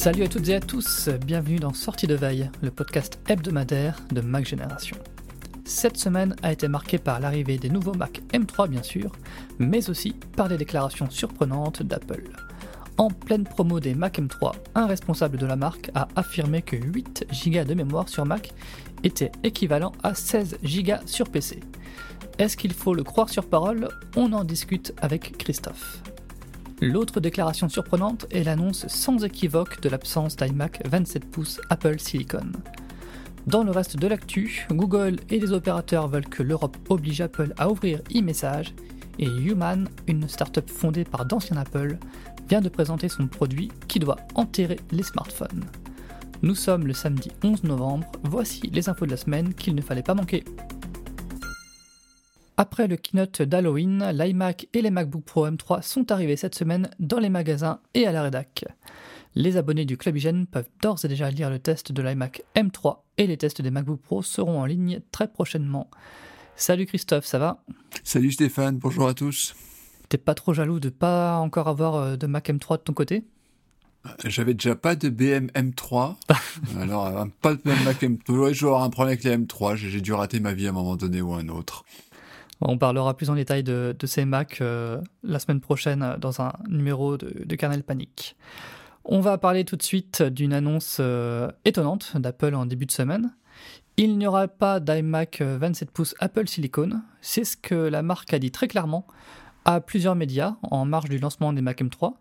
Salut à toutes et à tous, bienvenue dans Sortie de Veille, le podcast hebdomadaire de Mac Génération. Cette semaine a été marquée par l'arrivée des nouveaux Mac M3 bien sûr, mais aussi par des déclarations surprenantes d'Apple. En pleine promo des Mac M3, un responsable de la marque a affirmé que 8 Go de mémoire sur Mac était équivalent à 16 Go sur PC. Est-ce qu'il faut le croire sur parole? On en discute avec Christophe. L'autre déclaration surprenante est l'annonce sans équivoque de l'absence d'iMac 27 pouces Apple Silicon. Dans le reste de l'actu, Google et les opérateurs veulent que l'Europe oblige Apple à ouvrir e-message et Human, une startup fondée par d'anciens Apple, vient de présenter son produit qui doit enterrer les smartphones. Nous sommes le samedi 11 novembre, voici les infos de la semaine qu'il ne fallait pas manquer. Après le keynote d'Halloween, l'iMac et les MacBook Pro M3 sont arrivés cette semaine dans les magasins et à la rédac. Les abonnés du Club Hygiène peuvent d'ores et déjà lire le test de l'iMac M3 et les tests des MacBook Pro seront en ligne très prochainement. Salut Christophe, ça va? Salut Stéphane, bonjour à tous. T'es pas trop jaloux de pas encore avoir euh, de Mac M3 de ton côté? J'avais déjà pas de BM M3, alors euh, pas de Mac M3. Je vais avoir un problème avec les M3, j'ai dû rater ma vie à un moment donné ou à un autre. On parlera plus en détail de, ces Macs euh, la semaine prochaine euh, dans un numéro de, Kernel Panic. On va parler tout de suite d'une annonce euh, étonnante d'Apple en début de semaine. Il n'y aura pas d'iMac 27 pouces Apple Silicon. C'est ce que la marque a dit très clairement à plusieurs médias en marge du lancement des Mac M3.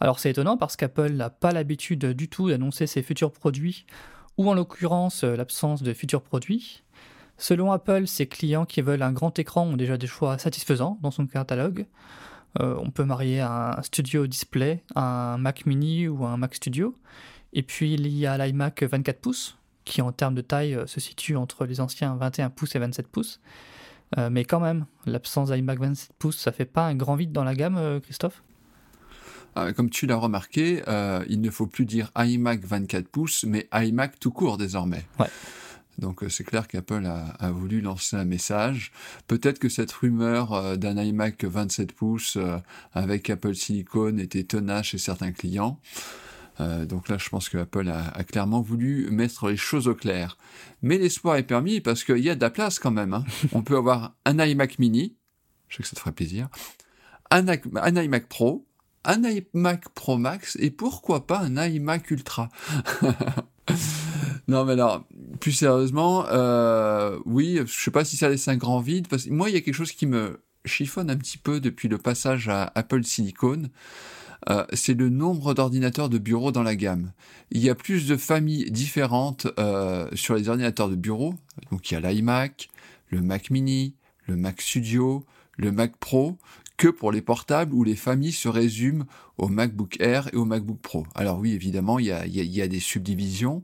Alors c'est étonnant parce qu'Apple n'a pas l'habitude du tout d'annoncer ses futurs produits, ou en l'occurrence l'absence de futurs produits. Selon Apple, ses clients qui veulent un grand écran ont déjà des choix satisfaisants dans son catalogue. Euh, on peut marier un Studio Display, un Mac Mini ou un Mac Studio. Et puis il y a l'iMac 24 pouces, qui en termes de taille euh, se situe entre les anciens 21 pouces et 27 pouces. Euh, mais quand même, l'absence d'iMac 27 pouces, ça fait pas un grand vide dans la gamme, Christophe? Ah, comme tu l'as remarqué, il ne faut plus dire iMac 24 pouces, mais iMac tout court désormais. Ouais. Donc euh, c'est clair qu'Apple a, voulu lancer un message. Peut-être que cette rumeur euh, d'un iMac 27 pouces euh, avec Apple Silicon était tenace chez certains clients. donc là, je pense que Apple a, clairement voulu mettre les choses au clair. Mais l'espoir est permis parce qu'il y a de la place quand même. Hein. On peut avoir un iMac mini, je sais que ça te ferait plaisir, un, un iMac Pro, un iMac Pro Max et pourquoi pas un iMac Ultra. non mais alors, plus sérieusement, euh, oui, je sais pas si ça laisse un grand vide, parce que moi, il y a quelque chose qui me chiffonne un petit peu depuis le passage à Apple Silicon. Euh, c'est le nombre d'ordinateurs de bureau dans la gamme. Il y a plus de familles différentes euh, sur les ordinateurs de bureau. Donc il y a l'iMac, le Mac Mini, le Mac Studio, le Mac Pro, que pour les portables où les familles se résument au MacBook Air et au MacBook Pro. Alors oui, évidemment, il y a, il y a des subdivisions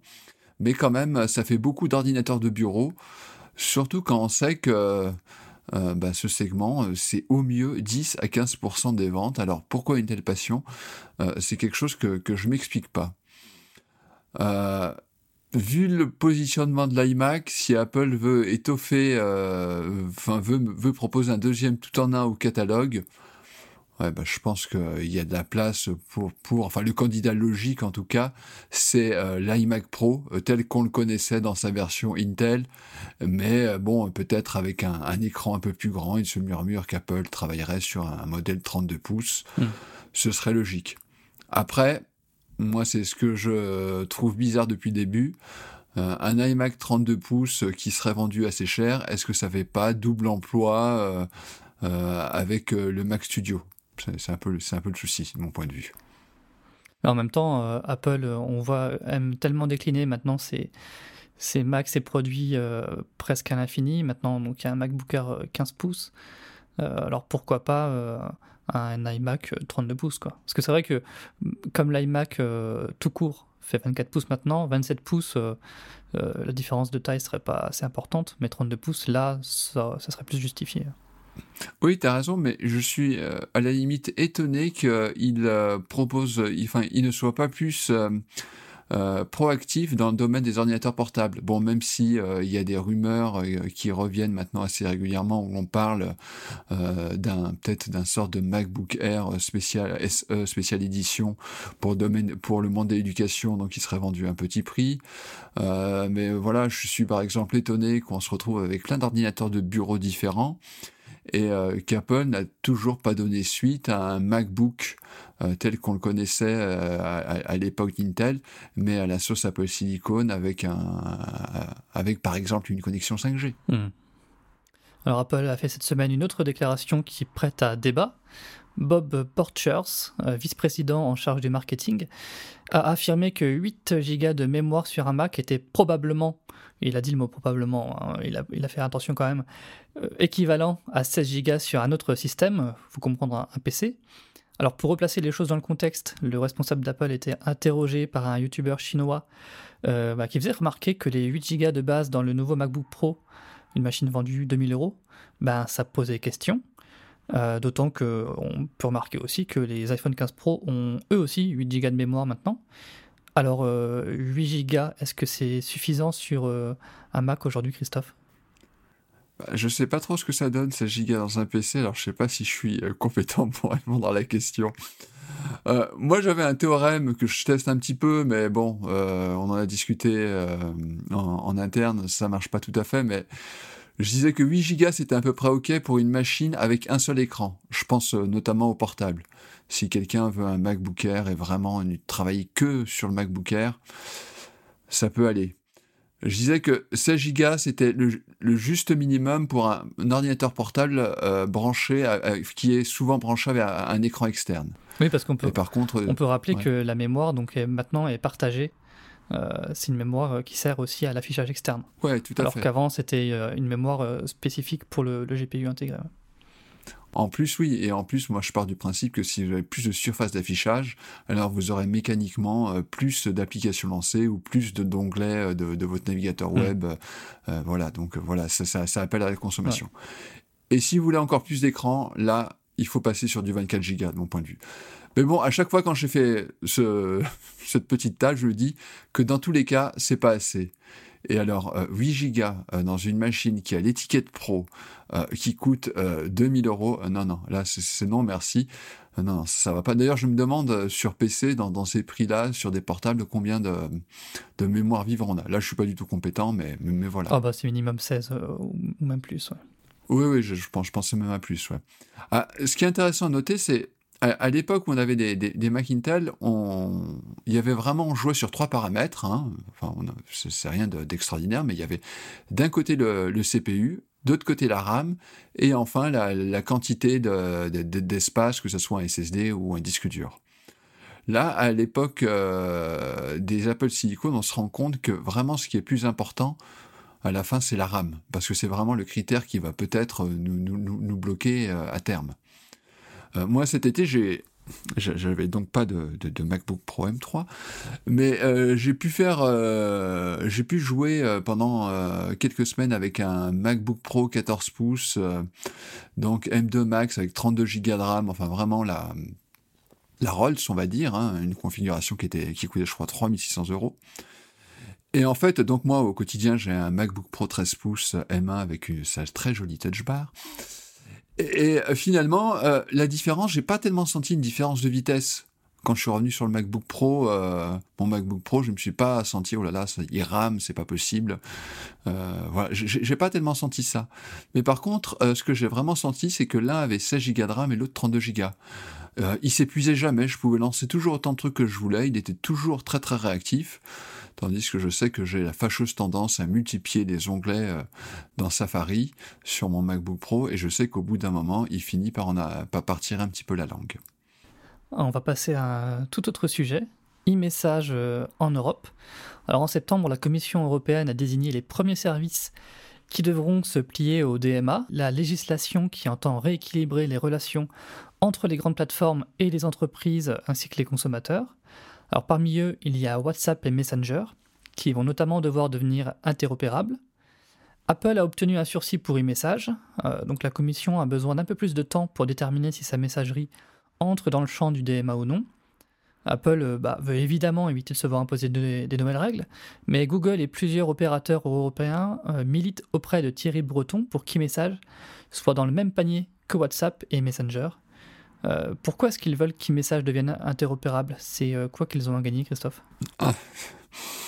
mais quand même, ça fait beaucoup d'ordinateurs de bureau, surtout quand on sait que euh, bah, ce segment, euh, c'est au mieux 10 à 15% des ventes. Alors pourquoi une telle passion? Euh, C'est quelque chose que, je m'explique pas. vu le positionnement de l'iMac, si Apple veut étoffer, enfin veut, veut proposer un deuxième tout en un au catalogue, Ouais, bah, je pense qu'il y a de la place pour, pour, enfin, le candidat logique en tout cas, c'est euh, l'iMac Pro euh, tel qu'on le connaissait dans sa version Intel, mais euh, bon, peut-être avec un, un, écran un peu plus grand. Il se murmure qu'Apple travaillerait sur un modèle 32 pouces. Hmm. Ce serait logique. Après, moi, c'est ce que je trouve bizarre depuis le début. un iMac 32 pouces qui serait vendu assez cher, est-ce que ça fait pas double emploi avec le Mac Studio? C'est un, peu, un peu le souci, de mon point de vue. en même temps, euh, Apple, euh, on voit, aime tellement décliner maintenant ses, Macs, ses produits euh, presque à l'infini. Maintenant, donc, il y a un MacBook Air 15 pouces. alors pourquoi pas un iMac 32 pouces quoi. Parce que c'est vrai que comme l'iMac tout court fait 24 pouces maintenant, 27 pouces, la différence de taille serait pas assez importante, mais 32 pouces, là, ça serait plus justifié. Oui, tu as raison, mais je suis euh, à la limite étonné qu'il euh, propose, enfin, il ne soit pas plus euh, proactif dans le domaine des ordinateurs portables. Bon, même si il y a des rumeurs qui reviennent maintenant assez régulièrement où on parle d'un peut-être d'un sort de MacBook Air spécial SE spécial édition pour domaine pour le monde de l'éducation, donc il serait vendu à un petit prix. mais voilà, je suis par exemple étonné qu'on se retrouve avec plein d'ordinateurs de bureau différents et euh, qu'Apple n'a toujours pas donné suite à un MacBook euh, tel qu'on le connaissait euh, à, l'époque d'Intel, mais à la sauce Apple Silicon avec par exemple une connexion 5G. Hmm. Alors Apple a fait cette semaine une autre déclaration qui prête à débat. Bob Porchers, vice-président en charge du marketing, a affirmé que 8 Go de mémoire sur un Mac était probablement il a dit le mot probablement, hein, il, a, fait attention quand même, euh, équivalent à 16 Go sur un autre système, vous comprendre un, PC. Alors pour replacer les choses dans le contexte, le responsable d'Apple était interrogé par un youtubeur chinois euh, bah, qui faisait remarquer que les 8 Go de base dans le nouveau MacBook Pro, une machine vendue 2000 euros, ben, ça posait question. Euh, d'autant qu'on peut remarquer aussi que les iPhone 15 Pro ont eux aussi 8 Go de mémoire maintenant. Alors, 8 euh, Go, est-ce que c'est suffisant sur euh, un Mac aujourd'hui, Christophe? Bah, je sais pas trop ce que ça donne 16 Go dans un PC, alors je sais pas si je suis euh, compétent pour répondre à la question. moi, j'avais un théorème que je teste un petit peu, mais bon, on en a discuté en, en, interne, ça marche pas tout à fait, mais je disais que 8 Go c'était à peu près OK pour une machine avec un seul écran. Je pense notamment au portable. Si quelqu'un veut un MacBook Air et vraiment ne travailler que sur le MacBook Air, ça peut aller. Je disais que 16 Go, c'était le, juste minimum pour un, ordinateur portable euh, branché, qui est souvent branché à un écran externe. Oui, parce qu'on peut, par contre, on peut rappeler que la mémoire donc, maintenant est partagée. Euh, c'est une mémoire qui sert aussi à l'affichage externe. Ouais, tout à Alors qu'avant, c'était euh, une mémoire spécifique pour le, le GPU intégré. En plus, oui, et en plus, moi je pars du principe que si vous avez plus de surface d'affichage, alors vous aurez mécaniquement euh, plus d'applications lancées ou plus de d'onglets euh, de, votre navigateur mm. web. Euh, voilà, donc voilà, ça, ça, appelle à la consommation. Et si vous voulez encore plus d'écran, là, il faut passer sur du 24 Go de mon point de vue. Mais bon, à chaque fois quand j'ai fait ce, cette petite tâche, je dis que dans tous les cas, c'est pas assez. Et alors, 8 Go dans une machine qui a l'étiquette pro, euh, qui coûte 2000 euh, euros. Euh, non, non, là, c'est non, merci. non, ça va pas. D'ailleurs, je me demande sur PC, dans, ces prix-là, sur des portables, combien de, de mémoire vivre on a. Là, je suis pas du tout compétent, mais, mais, voilà. Ah bah c'est minimum 16 ou même plus. Oui, oui, je, pense, je pensais même à plus. Ouais. Ah, ce qui est intéressant à noter, c'est à, l'époque où on avait des, des, Mac Intel, on, il y avait vraiment, joué sur trois paramètres. Hein. Enfin, c'est rien d'extraordinaire, mais il y avait d'un côté le, le CPU, d'autre côté la RAM, et enfin la, quantité d'espace, que ce soit un SSD ou un disque dur. Là, à l'époque euh, des Apple Silicon, on se rend compte que vraiment ce qui est plus important, à la fin, c'est la RAM, parce que c'est vraiment le critère qui va peut-être nous, bloquer euh, à terme. Euh, moi, cet été, j'ai j'avais donc pas de, MacBook Pro M3, mais euh, j'ai pu faire, euh, j'ai pu jouer pendant quelques semaines avec un MacBook Pro 14 pouces, donc M2 Max avec 32 Go de RAM, enfin vraiment la la Rolls, on va dire, hein, une configuration qui était qui coûtait je crois 3600 euros. Et en fait, donc moi, au quotidien, j'ai un MacBook Pro 13 pouces M1 avec une, sa très jolie touch bar. Et, et finalement, euh, la différence, j'ai pas tellement senti une différence de vitesse quand je suis revenu sur le MacBook Pro, euh, mon MacBook Pro, je me suis pas senti oh là là, ça, il rame, c'est pas possible. Euh, voilà, j'ai pas tellement senti ça. Mais par contre, euh, ce que j'ai vraiment senti, c'est que l'un avait 16 Go de RAM et l'autre 32 Go. Euh, il s'épuisait jamais, je pouvais lancer toujours autant de trucs que je voulais, il était toujours très très réactif, tandis que je sais que j'ai la fâcheuse tendance à multiplier les onglets euh, dans Safari sur mon MacBook Pro, et je sais qu'au bout d'un moment, il finit par en a, par partir un petit peu la langue. On va passer à un tout autre sujet, e-message euh, en Europe. Alors en septembre, la Commission européenne a désigné les premiers services qui devront se plier au DMA, la législation qui entend rééquilibrer les relations entre les grandes plateformes et les entreprises ainsi que les consommateurs. Alors parmi eux, il y a WhatsApp et Messenger, qui vont notamment devoir devenir interopérables. Apple a obtenu un sursis pour e-message, euh, donc la commission a besoin d'un peu plus de temps pour déterminer si sa messagerie entre dans le champ du DMA ou non. Apple euh, bah, veut évidemment éviter de se voir imposer des, nouvelles règles, mais Google et plusieurs opérateurs européens euh, militent auprès de Thierry Breton pour qu'e-message soit dans le même panier que WhatsApp et Messenger. Euh, pourquoi est-ce qu'ils veulent qu'e-message devienne interopérable C'est quoi qu'ils ont à gagner, Christophe? ah.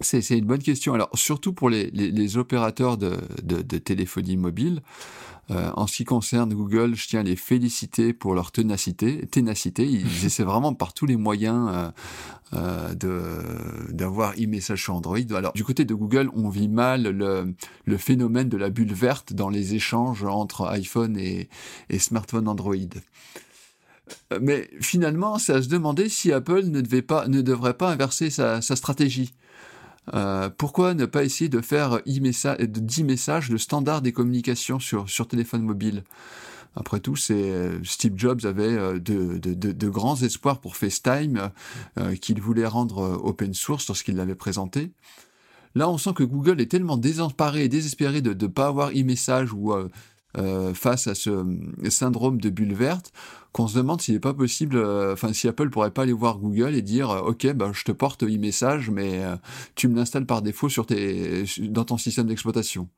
C'est une bonne question. Alors, surtout pour les, opérateurs de, téléphonie mobile, euh, en ce qui concerne Google, je tiens à les féliciter pour leur ténacité. ténacité. Ils essaient vraiment par tous les moyens euh, euh, de d'avoir e-message sur Android. Alors, du côté de Google, on vit mal le, le phénomène de la bulle verte dans les échanges entre iPhone et, et smartphone Android. Mais finalement, c'est à se demander si Apple ne, devait pas, ne devrait pas inverser sa, sa stratégie. Euh, pourquoi ne pas essayer de faire 10 messages le standard des communications sur, sur téléphone mobile? Après tout, c'est Steve Jobs avait euh, de, de, de, grands espoirs pour FaceTime euh, qu'il voulait rendre open source lorsqu'il l'avait présenté. Là, on sent que Google est tellement désemparé et désespéré de ne pas avoir e-message ou euh, face à ce euh, syndrome de bulle verte, qu'on se demande s'il n'est pas possible, euh, enfin si Apple pourrait pas aller voir Google et dire ok ben je te porte e-message mais tu me l'installes par défaut sur tes dans ton système d'exploitation.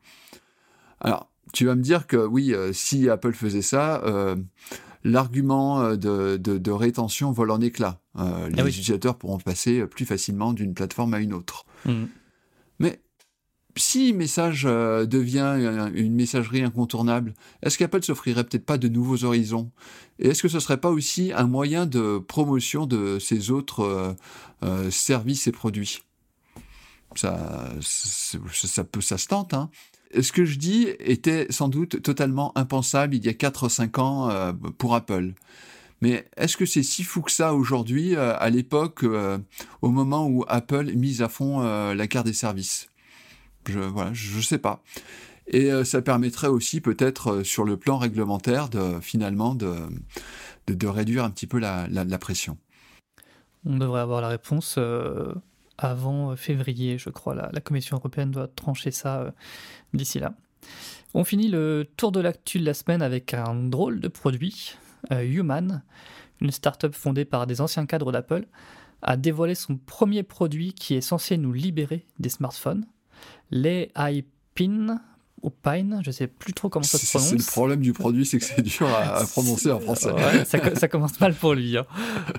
Alors tu vas me dire que oui si Apple faisait ça l'argument de, de, rétention vole en éclats. les ah utilisateurs pourront passer plus facilement d'une plateforme à une autre. Mmh. Mais si message euh, devient une messagerie incontournable, est-ce qu'Apple s'offrirait peut-être pas de nouveaux horizons? Et est-ce que ce serait pas aussi un moyen de promotion de ses autres euh, euh, services et produits? Ça, peut, ça se tente. Hein ce que je dis était sans doute totalement impensable il y a 4 ou 5 ans pour Apple. Mais est-ce que c'est si fou que ça aujourd'hui, à l'époque, au moment où Apple mise à fond la carte des services? Je voilà, je sais pas. Et euh, ça permettrait aussi peut-être euh, sur le plan réglementaire de finalement de, de, réduire un petit peu la, la, pression. On devrait avoir la réponse euh, avant février, je crois. La, la, Commission européenne doit trancher ça d'ici là. On finit le tour de l'actu de la semaine avec un drôle de produit, Human, une start-up fondée par des anciens cadres d'Apple, a dévoilé son premier produit qui est censé nous libérer des smartphones les iPin ou Pine, je sais plus trop comment ça se prononce. C'est le problème du produit, c'est que c'est dur à, prononcer en français. ça, commence mal pour lui. Hein.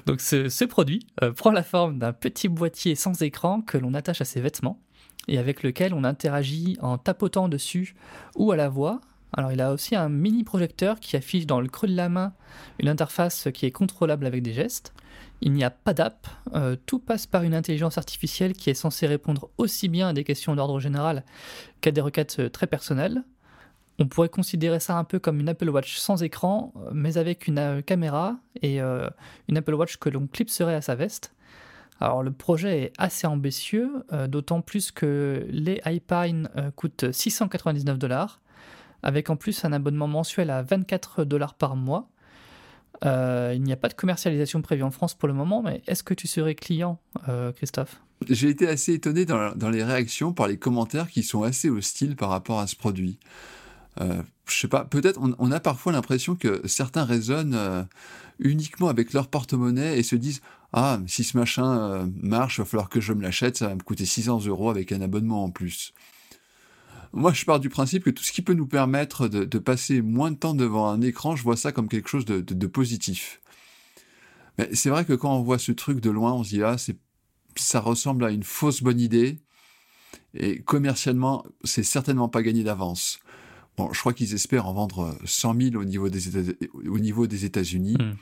Donc ce, produit euh, prend la forme d'un petit boîtier sans écran que l'on attache à ses vêtements et avec lequel on interagit en tapotant dessus ou à la voix. Alors il a aussi un mini projecteur qui affiche dans le creux de la main une interface qui est contrôlable avec des gestes. Il n'y a pas d'app, euh, tout passe par une intelligence artificielle qui est censée répondre aussi bien à des questions d'ordre général qu'à des requêtes euh, très personnelles. On pourrait considérer ça un peu comme une Apple Watch sans écran, euh, mais avec une caméra et une Apple Watch que l'on clipserait à sa veste. Alors le projet est assez ambitieux, d'autant plus que les iPine coûtent 699 dollars, avec en plus un abonnement mensuel à 24 dollars par mois. Euh, il n'y a pas de commercialisation prévue en France pour le moment, mais est-ce que tu serais client, euh, Christophe? J'ai été assez étonné dans, les réactions par les commentaires qui sont assez hostiles par rapport à ce produit. Euh, je sais pas, peut-être on, a parfois l'impression que certains raisonnent euh, uniquement avec leur porte-monnaie et se disent ah si ce machin marche, il va falloir que je me l'achète, ça va me coûter 600 euros avec un abonnement en plus. Moi, je pars du principe que tout ce qui peut nous permettre de, passer moins de temps devant un écran, je vois ça comme quelque chose de, positif. Mais c'est vrai que quand on voit ce truc de loin, on se dit ah ça ressemble à une fausse bonne idée. Et commercialement, c'est certainement pas gagné d'avance. Bon, je crois qu'ils espèrent en vendre 100 000 au niveau des États, au niveau des États-Unis. Hmm.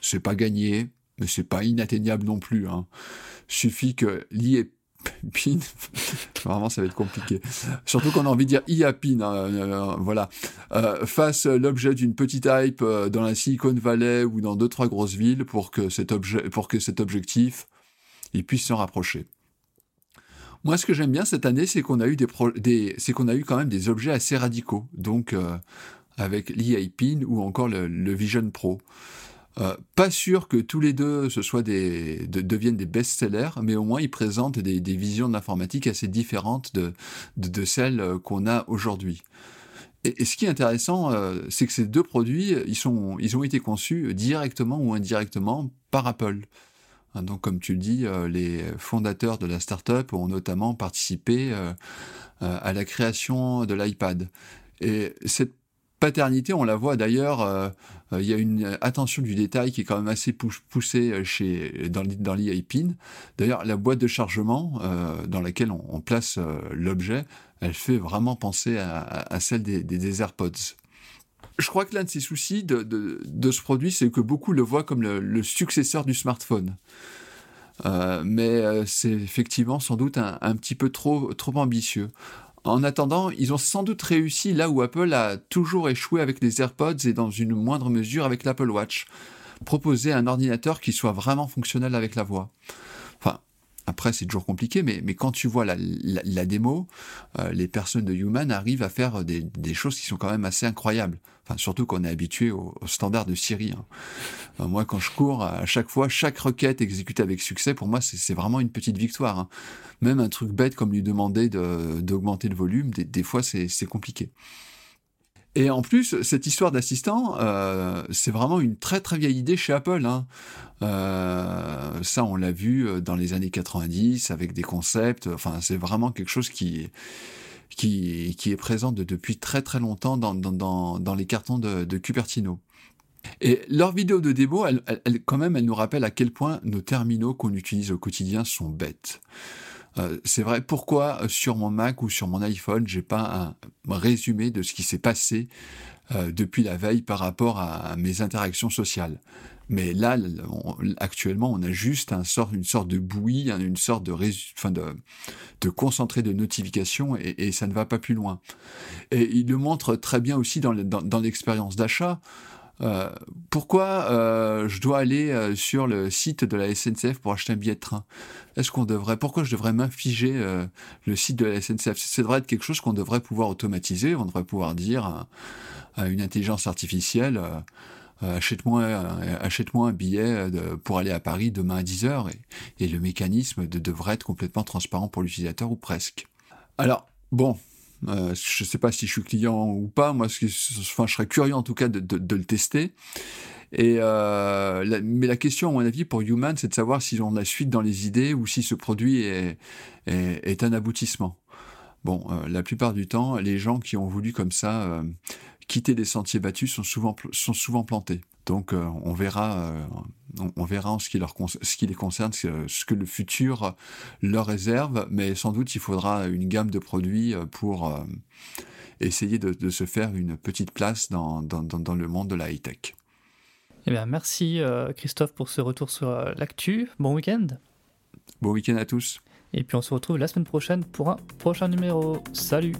C'est pas gagné, mais c'est pas inatteignable non plus. Hein. Suffit que l'IAPIN, vraiment ça va être compliqué. Surtout qu'on a envie de dire IAPIN, hein, euh, voilà, euh, fasse l'objet d'une petite hype euh, dans la Silicon Valley ou dans deux trois grosses villes pour que cet objet, pour que cet objectif, il puisse s'en rapprocher. Moi, ce que j'aime bien cette année, c'est qu'on a eu des, a eu quand même des objets assez radicaux. Donc, euh, avec l'EIPIN ou encore le, Vision Pro. Euh, pas sûr que tous les deux ce soit des, deviennent des best-sellers, mais au moins ils présentent des, visions de l'informatique assez différentes de, de, celles euh, qu'on a aujourd'hui. Et, ce qui est intéressant, c'est que ces deux produits, ils, sont, ils ont été conçus directement ou indirectement par Apple. Hein, donc, comme tu le dis, euh, les fondateurs de la startup ont notamment participé euh, euh, à la création de l'iPad. Et cette paternité, on la voit d'ailleurs, il y a une attention du détail qui est quand même assez poussée chez, dans, dans. D'ailleurs, la boîte de chargement dans laquelle on, place l'objet, elle fait vraiment penser à, celle des, des AirPods. Je crois que l'un de ces soucis de, ce produit, c'est que beaucoup le voient comme le, successeur du smartphone. Euh, mais euh, c'est effectivement sans doute un, petit peu trop ambitieux. En attendant, ils ont sans doute réussi là où Apple a toujours échoué avec les AirPods et dans une moindre mesure avec l'Apple Watch. Proposer un ordinateur qui soit vraiment fonctionnel avec la voix. Après, c'est toujours compliqué, mais, mais quand tu vois la, la, démo, euh, les personnes de Human arrivent à faire des, des, choses qui sont quand même assez incroyables. Enfin, surtout qu'on est habitué au, au, standard de Siri. Hein. Euh, moi, quand je cours, à chaque fois, chaque requête exécutée avec succès, pour moi, c'est vraiment une petite victoire. Hein. Même un truc bête comme lui demander d'augmenter le volume, des, des fois, c'est compliqué. Et en plus, cette histoire d'assistant, euh, c'est vraiment une très très vieille idée chez Apple. Hein. Euh, ça, on l'a vu euh, dans les années 90 avec des concepts. Enfin, c'est vraiment quelque chose qui qui, qui est présent depuis très très longtemps dans, dans, dans, les cartons de, de, Cupertino. Et leur vidéo de démo, elle, elle, quand même, elle nous rappelle à quel point nos terminaux qu'on utilise au quotidien sont bêtes. Euh, c'est vrai, pourquoi euh, sur mon Mac ou sur mon iPhone, j'ai pas un résumé de ce qui s'est passé euh, depuis la veille par rapport à, mes interactions sociales? Mais là, actuellement, on a juste un sort, une sorte de bouillie, une sorte de, enfin de, de concentré de notification et, et, ça ne va pas plus loin. Et il le montre très bien aussi dans l'expérience d'achat. Euh, pourquoi euh, je dois aller euh, sur le site de la SNCF pour acheter un billet de train? Est-ce qu'on devrait Pourquoi je devrais m'infliger le site de la SNCF Ça devrait être quelque chose qu'on devrait pouvoir automatiser. On devrait pouvoir dire à, une intelligence artificielle achète-moi achète-moi un billet pour aller à Paris demain à 10 h et, et le mécanisme devrait être complètement transparent pour l'utilisateur ou presque. Alors bon, euh, je ne sais pas si je suis client ou pas. Moi, enfin, je serais curieux en tout cas de, le tester. Euh, mais la question, à mon avis, pour Human, c'est de savoir si on a suite dans les idées ou si ce produit est, un aboutissement. Bon, euh, la plupart du temps, les gens qui ont voulu comme ça quitter des sentiers battus sont souvent sont souvent plantés. Donc on verra, euh, on, verra en ce qui, leur ce qui les concerne, ce, que le futur leur réserve, mais sans doute il faudra une gamme de produits euh, pour essayer de, se faire une petite place dans, dans, dans le monde de la high-tech. Eh bien, merci Christophe pour ce retour sur l'actu. Bon week-end. Bon week-end à tous. Et puis on se retrouve la semaine prochaine pour un prochain numéro. Salut